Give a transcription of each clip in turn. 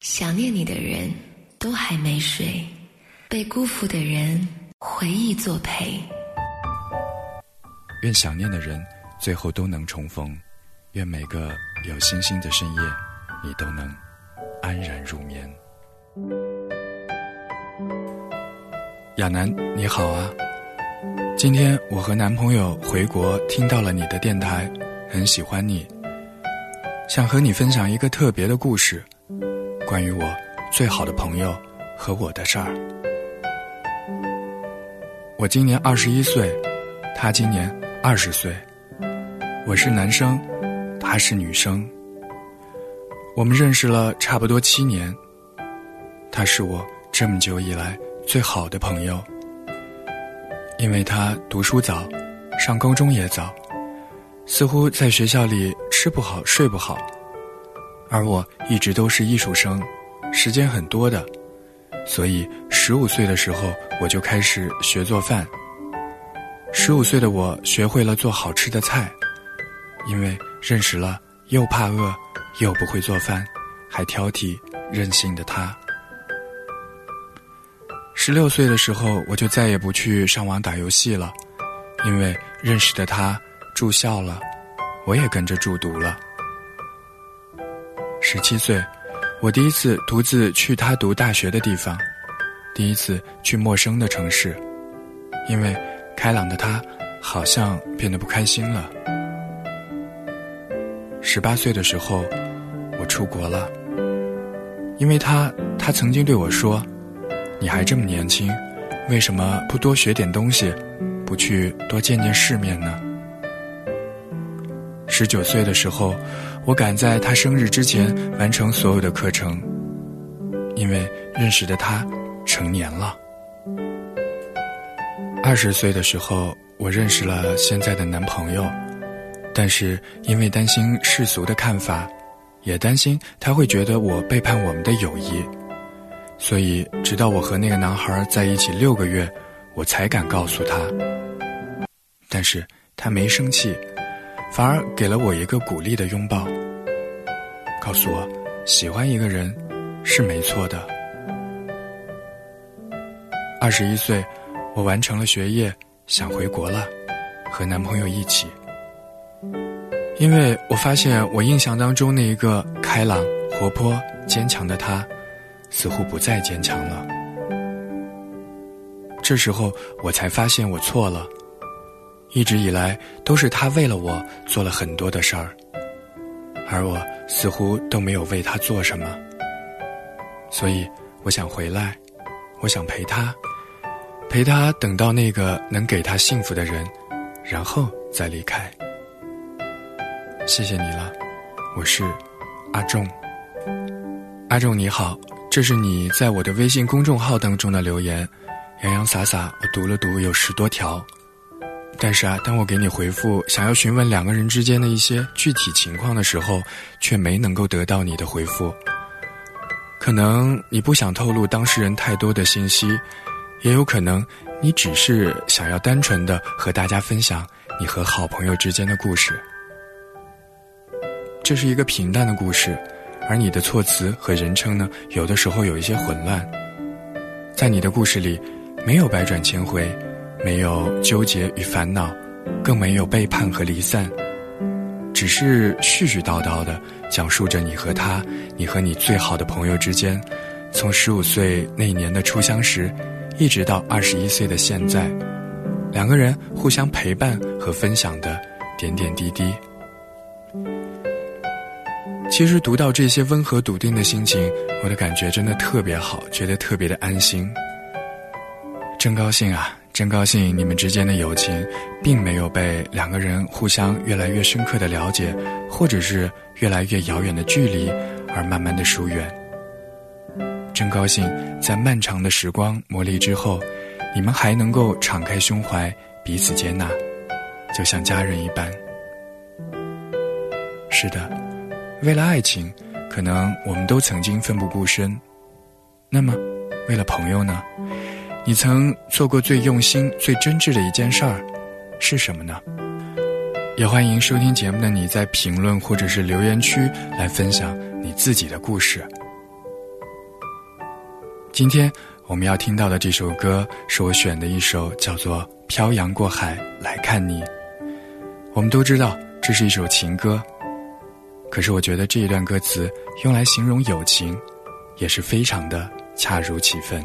想念你的人都还没睡，被辜负的人回忆作陪。愿想念的人最后都能重逢，愿每个有星星的深夜，你都能安然入眠。亚楠，你好啊！今天我和男朋友回国，听到了你的电台，很喜欢你，想和你分享一个特别的故事。关于我最好的朋友和我的事儿。我今年二十一岁，他今年二十岁。我是男生，他是女生。我们认识了差不多七年。他是我这么久以来最好的朋友，因为他读书早，上高中也早，似乎在学校里吃不好睡不好。而我一直都是艺术生，时间很多的，所以十五岁的时候我就开始学做饭。十五岁的我学会了做好吃的菜，因为认识了又怕饿又不会做饭还挑剔任性的他。十六岁的时候我就再也不去上网打游戏了，因为认识的他住校了，我也跟着住读了。十七岁，我第一次独自去他读大学的地方，第一次去陌生的城市，因为开朗的他好像变得不开心了。十八岁的时候，我出国了，因为他，他曾经对我说：“你还这么年轻，为什么不多学点东西，不去多见见世面呢？”十九岁的时候。我赶在他生日之前完成所有的课程，因为认识的他成年了。二十岁的时候，我认识了现在的男朋友，但是因为担心世俗的看法，也担心他会觉得我背叛我们的友谊，所以直到我和那个男孩在一起六个月，我才敢告诉他。但是他没生气。反而给了我一个鼓励的拥抱，告诉我喜欢一个人是没错的。二十一岁，我完成了学业，想回国了，和男朋友一起。因为我发现我印象当中那一个开朗、活泼、坚强的他，似乎不再坚强了。这时候我才发现我错了。一直以来都是他为了我做了很多的事儿，而我似乎都没有为他做什么。所以我想回来，我想陪他，陪他等到那个能给他幸福的人，然后再离开。谢谢你了，我是阿仲。阿仲你好，这是你在我的微信公众号当中的留言，洋洋洒洒我读了读有十多条。但是啊，当我给你回复，想要询问两个人之间的一些具体情况的时候，却没能够得到你的回复。可能你不想透露当事人太多的信息，也有可能你只是想要单纯的和大家分享你和好朋友之间的故事。这是一个平淡的故事，而你的措辞和人称呢，有的时候有一些混乱。在你的故事里，没有百转千回。没有纠结与烦恼，更没有背叛和离散，只是絮絮叨叨的讲述着你和他，你和你最好的朋友之间，从十五岁那年的初相识，一直到二十一岁的现在，两个人互相陪伴和分享的点点滴滴。其实读到这些温和笃定的心情，我的感觉真的特别好，觉得特别的安心，真高兴啊！真高兴，你们之间的友情，并没有被两个人互相越来越深刻的了解，或者是越来越遥远的距离而慢慢的疏远。真高兴，在漫长的时光磨砺之后，你们还能够敞开胸怀，彼此接纳，就像家人一般。是的，为了爱情，可能我们都曾经奋不顾身。那么，为了朋友呢？你曾做过最用心、最真挚的一件事儿，是什么呢？也欢迎收听节目的你在评论或者是留言区来分享你自己的故事。今天我们要听到的这首歌是我选的一首，叫做《漂洋过海来看你》。我们都知道这是一首情歌，可是我觉得这一段歌词用来形容友情，也是非常的恰如其分。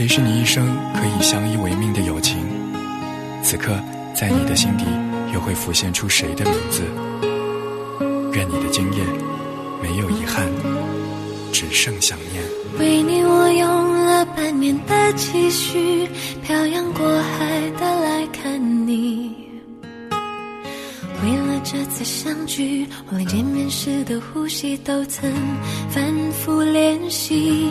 谁是你一生可以相依为命的友情？此刻，在你的心底，又会浮现出谁的名字？愿你的今夜没有遗憾，只剩想念。为你，我用了半年的积蓄，漂洋过海的来看你。为了这次相聚，我连见面时的呼吸都曾反复练习。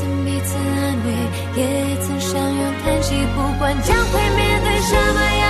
曾彼此安慰也曾相拥叹息不管将会面对什么样